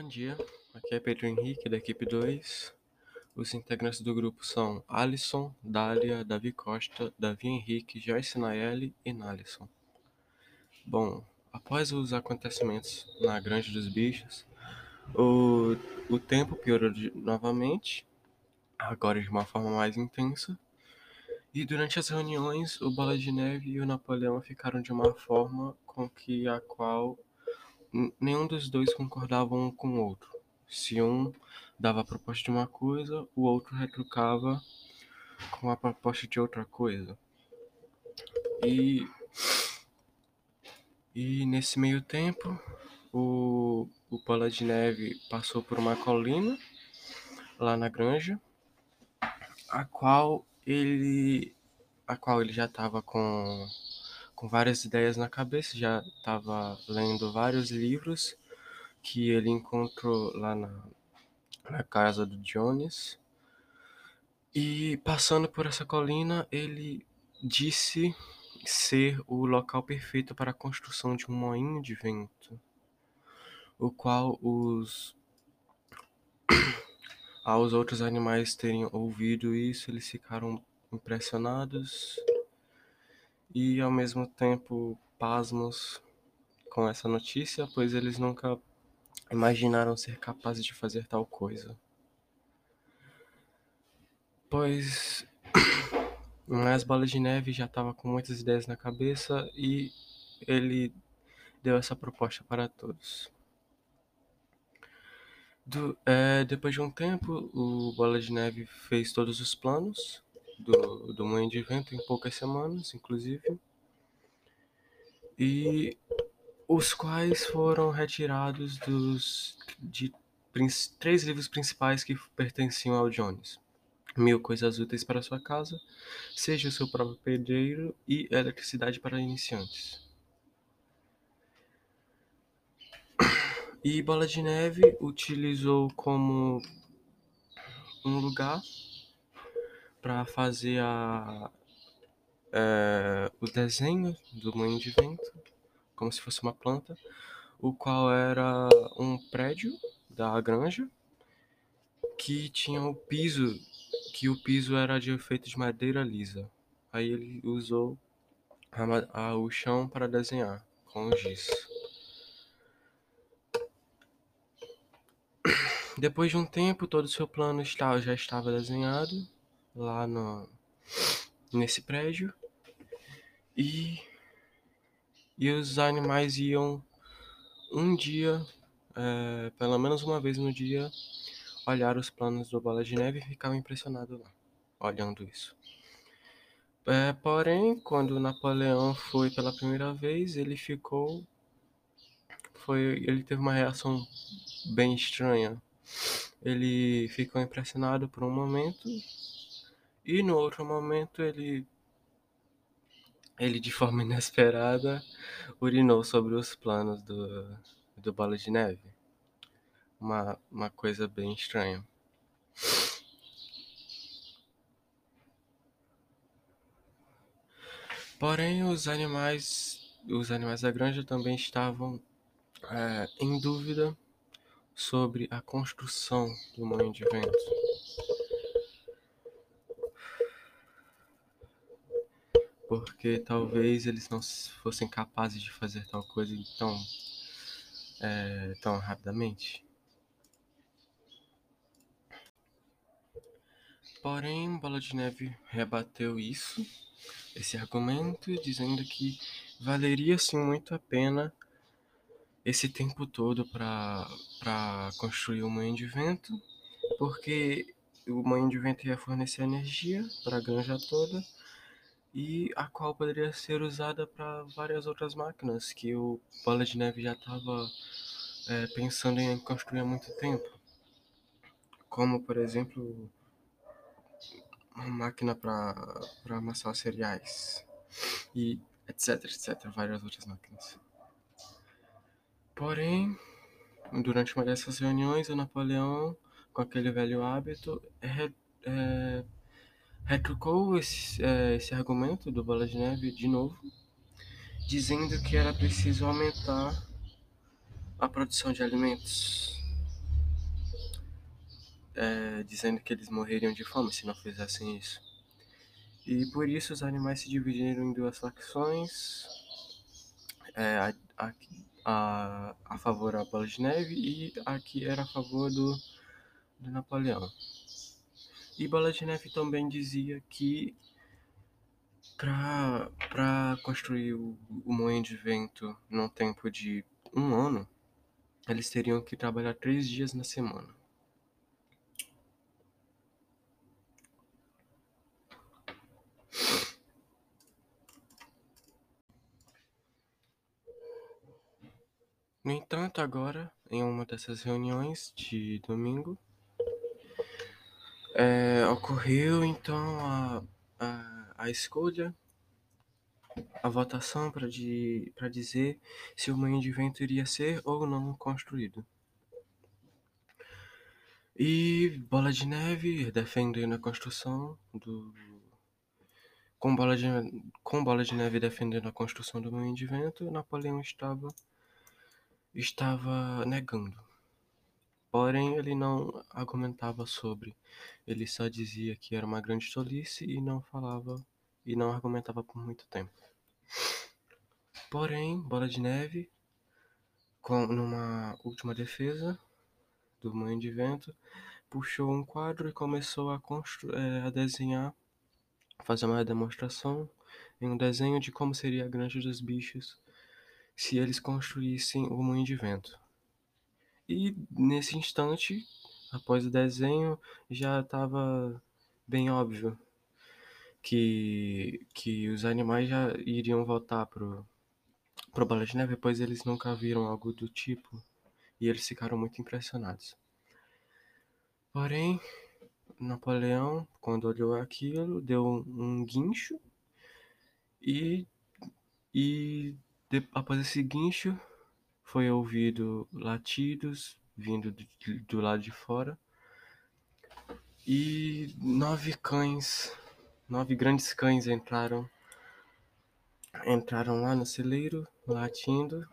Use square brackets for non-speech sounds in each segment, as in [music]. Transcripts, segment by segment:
Bom dia, aqui é Pedro Henrique, da equipe 2. Os integrantes do grupo são Alisson, Dália, Davi Costa, Davi Henrique, Joyce Nayeli e Nalisson. Bom, após os acontecimentos na Grande dos Bichos, o, o tempo piorou de, novamente, agora de uma forma mais intensa. E durante as reuniões, o Bola de Neve e o Napoleão ficaram de uma forma com que a qual nenhum dos dois concordavam um com o outro. Se um dava a proposta de uma coisa, o outro retrucava com a proposta de outra coisa. E, e nesse meio tempo, o, o Bola de Neve passou por uma colina lá na granja, a qual ele, a qual ele já estava com com várias ideias na cabeça, já estava lendo vários livros que ele encontrou lá na, na casa do Jones. E passando por essa colina, ele disse ser o local perfeito para a construção de um moinho de vento, o qual os [coughs] aos outros animais terem ouvido isso, eles ficaram impressionados e ao mesmo tempo pasmos com essa notícia, pois eles nunca imaginaram ser capazes de fazer tal coisa. Pois [clears throat] as bolas de neve já estava com muitas ideias na cabeça e ele deu essa proposta para todos. Do, é, depois de um tempo, o Bola de Neve fez todos os planos do, do Moinho de Vento em poucas semanas, inclusive, e os quais foram retirados dos de três livros principais que pertenciam ao Jones. Mil Coisas Úteis para Sua Casa, Seja o Seu Próprio Pedreiro e Eletricidade para Iniciantes. E Bola de Neve utilizou como um lugar para fazer a, é, o desenho do moinho de vento, como se fosse uma planta, o qual era um prédio da granja que tinha o piso, que o piso era de efeito de madeira lisa. Aí ele usou a, a, o chão para desenhar com giz. Depois de um tempo, todo o seu plano já estava desenhado lá no, nesse prédio e, e os animais iam um dia, é, pelo menos uma vez no dia, olhar os planos do Bola de Neve e ficavam impressionados lá, olhando isso. É, porém, quando Napoleão foi pela primeira vez, ele ficou. Foi, ele teve uma reação bem estranha. Ele ficou impressionado por um momento e no outro momento ele ele de forma [laughs] inesperada urinou sobre os planos do, do Bola de Neve. Uma, uma coisa bem estranha. Porém, os animais, os animais da granja também estavam é, em dúvida sobre a construção do moinho de vento. Porque talvez eles não fossem capazes de fazer tal coisa tão, é, tão rapidamente. Porém, Bola de Neve rebateu isso, esse argumento, dizendo que valeria sim muito a pena esse tempo todo para construir o moinho de vento, porque o moinho de vento ia fornecer energia para a granja toda e a qual poderia ser usada para várias outras máquinas que o Bola de Neve já estava é, pensando em construir há muito tempo, como por exemplo uma máquina para amassar cereais e etc, etc, várias outras máquinas. Porém, durante uma dessas reuniões, o Napoleão, com aquele velho hábito, é, é, retrucou esse, é, esse argumento do Bola de Neve de novo, dizendo que era preciso aumentar a produção de alimentos é, dizendo que eles morreriam de fome se não fizessem isso. E por isso os animais se dividiram em duas facções, é, a, a, a, a favor da Bola de Neve e a que era a favor do, do Napoleão. E Neve também dizia que para construir o, o moinho de vento num tempo de um ano, eles teriam que trabalhar três dias na semana. No entanto, agora, em uma dessas reuniões de domingo, é, ocorreu então a, a, a escolha, a votação para dizer se o moinho de vento iria ser ou não construído. E Bola de Neve defendendo a construção do. Com bola, de, com bola de Neve defendendo a construção do moinho de vento, Napoleão estava, estava negando. Porém, ele não argumentava sobre. Ele só dizia que era uma grande tolice e não falava e não argumentava por muito tempo. Porém, Bola de Neve, com, numa última defesa, do Mãe de Vento, puxou um quadro e começou a, é, a desenhar, fazer uma demonstração em um desenho de como seria a granja dos bichos se eles construíssem o Moinho de Vento. E nesse instante, após o desenho, já estava bem óbvio que, que os animais já iriam voltar pro, pro Bola de Neve, pois eles nunca viram algo do tipo e eles ficaram muito impressionados. Porém, Napoleão, quando olhou aquilo, deu um, guincho e, e de, após esse guincho foi ouvido latidos vindo do, do lado de fora e nove cães, nove grandes cães entraram entraram lá no celeiro latindo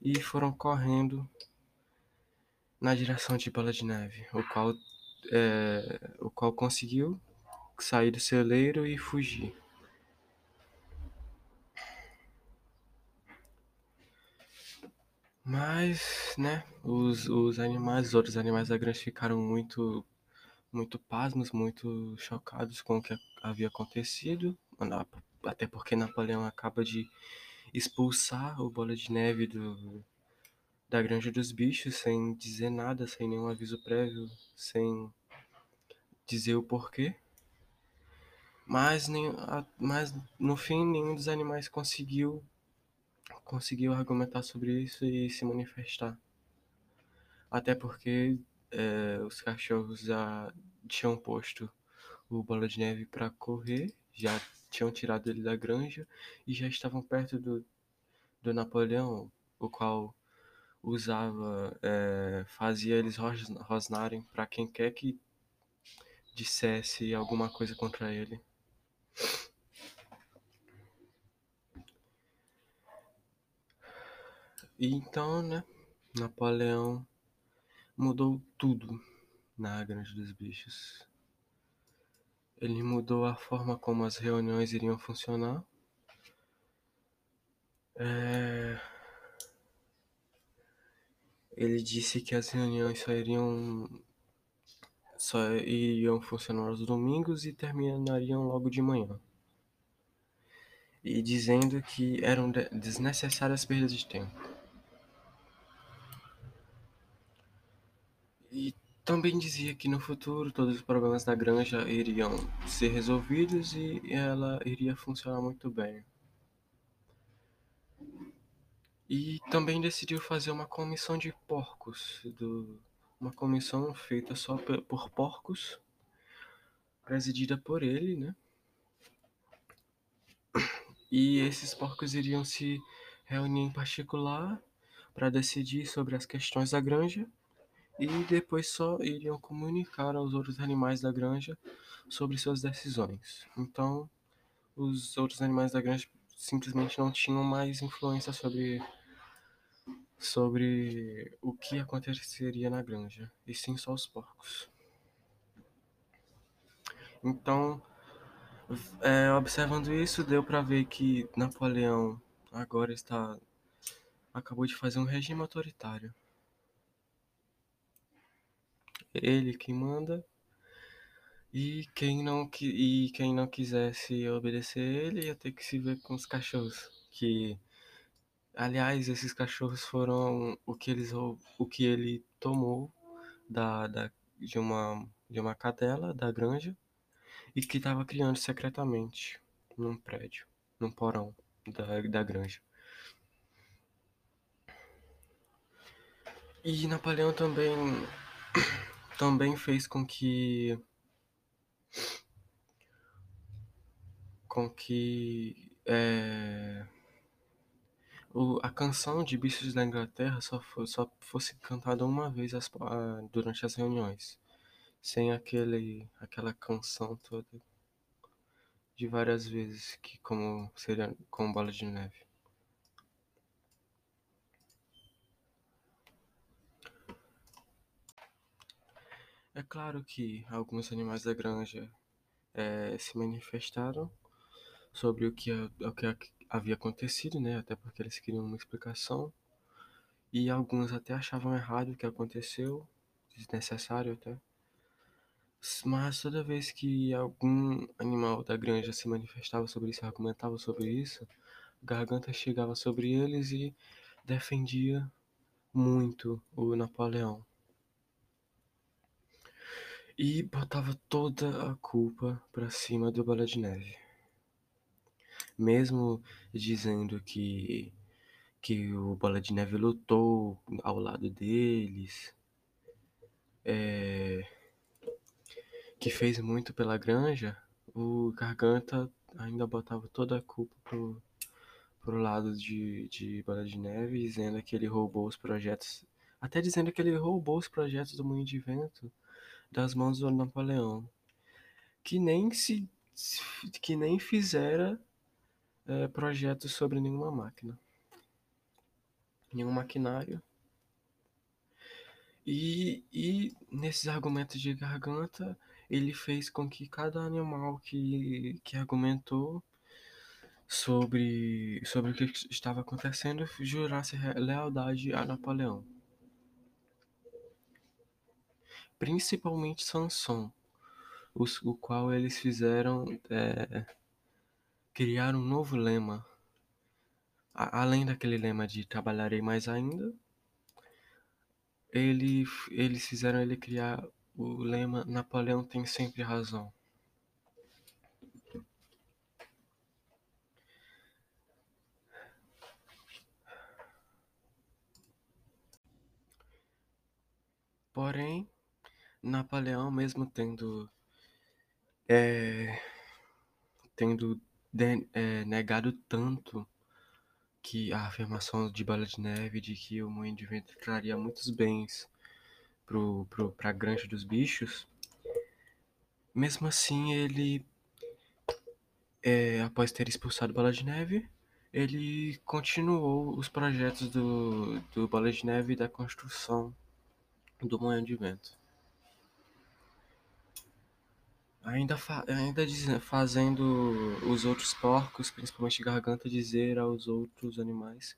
e foram correndo na direção de Bola de Neve, o qual, é, o qual conseguiu sair do celeiro e fugir. Mas, né, os, os animais, os outros animais da granja ficaram muito, muito pasmos, muito chocados com o que havia acontecido, até porque Napoleão acaba de expulsar o Bola de Neve do, da Granja dos Bichos sem dizer nada, sem nenhum aviso prévio, sem dizer o porquê. Mas, nem, mas no fim nenhum dos animais conseguiu conseguiu argumentar sobre isso e se manifestar. Até porque é, os cachorros já tinham posto o Bola de Neve para correr, já tinham tirado ele da granja e já estavam perto do, do Napoleão, o qual usava, é, fazia eles rosnarem para quem quer que dissesse alguma coisa contra ele. E então, né, Napoleão mudou tudo na Grande dos Bichos. Ele mudou a forma como as reuniões iriam funcionar. É... Ele disse que as reuniões só iriam só iriam funcionar aos domingos e terminariam logo de manhã. E dizendo que eram desnecessárias perdas de tempo. E também dizia que no futuro todos os problemas da granja iriam ser resolvidos e ela iria funcionar muito bem. E também decidiu fazer uma comissão de porcos, do, uma comissão feita só por porcos, presidida por ele, né? E esses porcos iriam se reunir em particular para decidir sobre as questões da granja e depois só iriam comunicar aos outros animais da granja sobre suas decisões. Então, os outros animais da granja simplesmente não tinham mais influência sobre sobre o que aconteceria na granja, e sim só os porcos. Então, é, observando isso, deu para ver que Napoleão agora está acabou de fazer um regime autoritário. Ele que manda e quem não e quem não quisesse obedecer ele ia ter que se ver com os cachorros que aliás esses cachorros foram o que eles o que ele tomou da, da de uma de uma cadela da granja e que estava criando secretamente num prédio, num porão da, da granja. E Napoleão também também fez com que com que é, o, a canção de Bichos da Inglaterra só, só fosse cantada uma vez as, a, durante as reuniões, sem aquele aquela canção toda de várias vezes que como seria com bola de neve. É claro que alguns animais da granja é, se manifestaram sobre o que, o que havia acontecido, né? Até porque eles queriam uma explicação. E alguns até achavam errado o que aconteceu, desnecessário até. Mas toda vez que algum animal da granja se manifestava sobre isso, argumentava sobre isso, Garganta chegava sobre eles e defendia muito o Napoleão e botava toda a culpa para cima do Bola de Neve. Mesmo dizendo que que o Bola de Neve lutou ao lado deles, é, que fez muito pela granja, o Garganta ainda botava toda a culpa pro, pro lado de, de Bola de Neve, dizendo que ele roubou os projetos, até dizendo que ele roubou os projetos do Moinho de Vento das mãos do Napoleão, que nem se que nem fizera é, projetos sobre nenhuma máquina, nenhum maquinário. E, e nesses argumentos de garganta, ele fez com que cada animal que, que argumentou sobre, sobre o que estava acontecendo jurasse lealdade a Napoleão. Principalmente Sanson, os, o qual eles fizeram é, criar um novo lema. A, além daquele lema de trabalharei mais ainda, ele, eles fizeram ele criar o lema Napoleão tem sempre razão. Porém, Napoleão, mesmo tendo é, tendo de, é, negado tanto que a afirmação de Bola de Neve de que o moinho de vento traria muitos bens para a granja dos bichos, mesmo assim ele, é, após ter expulsado Bola de Neve, ele continuou os projetos do, do Bola de Neve e da construção do moinho de vento. Ainda, fa ainda fazendo os outros porcos, principalmente Garganta, dizer aos outros animais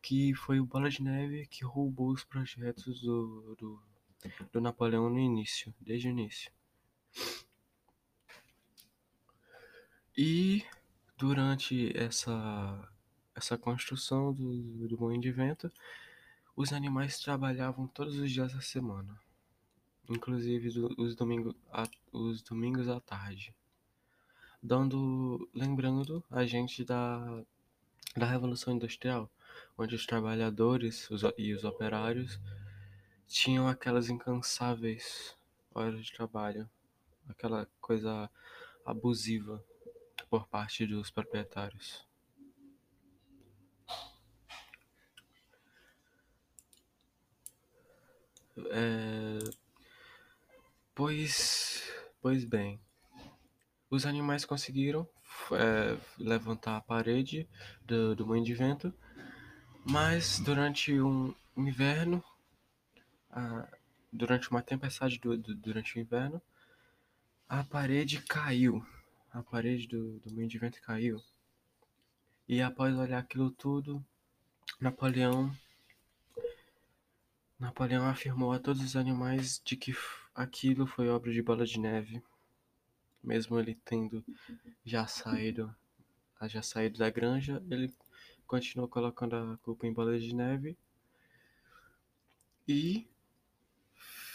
que foi o Bola de Neve que roubou os projetos do, do, do Napoleão no início, desde o início. E durante essa, essa construção do, do moinho de vento, os animais trabalhavam todos os dias da semana inclusive os domingos, os domingos à tarde, dando, lembrando a gente da, da Revolução Industrial, onde os trabalhadores os, e os operários tinham aquelas incansáveis horas de trabalho, aquela coisa abusiva por parte dos proprietários. É, Pois, pois bem, os animais conseguiram é, levantar a parede do, do moinho de vento, mas durante um, inverno, durante uma tempestade do, do, durante o inverno, a parede caiu. A parede do, do moinho de vento caiu. E após olhar aquilo tudo, Napoleão Napoleão afirmou a todos os animais de que aquilo foi obra de Bola de Neve, mesmo ele tendo já saído, já saído da granja, ele continuou colocando a culpa em Bola de Neve e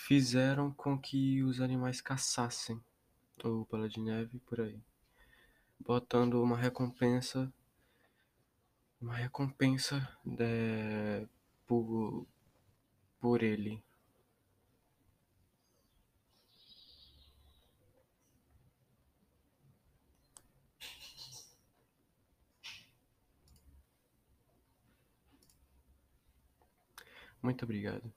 fizeram com que os animais caçassem o Bola de Neve por aí, botando uma recompensa uma recompensa de, é, por, por ele. Muito obrigado.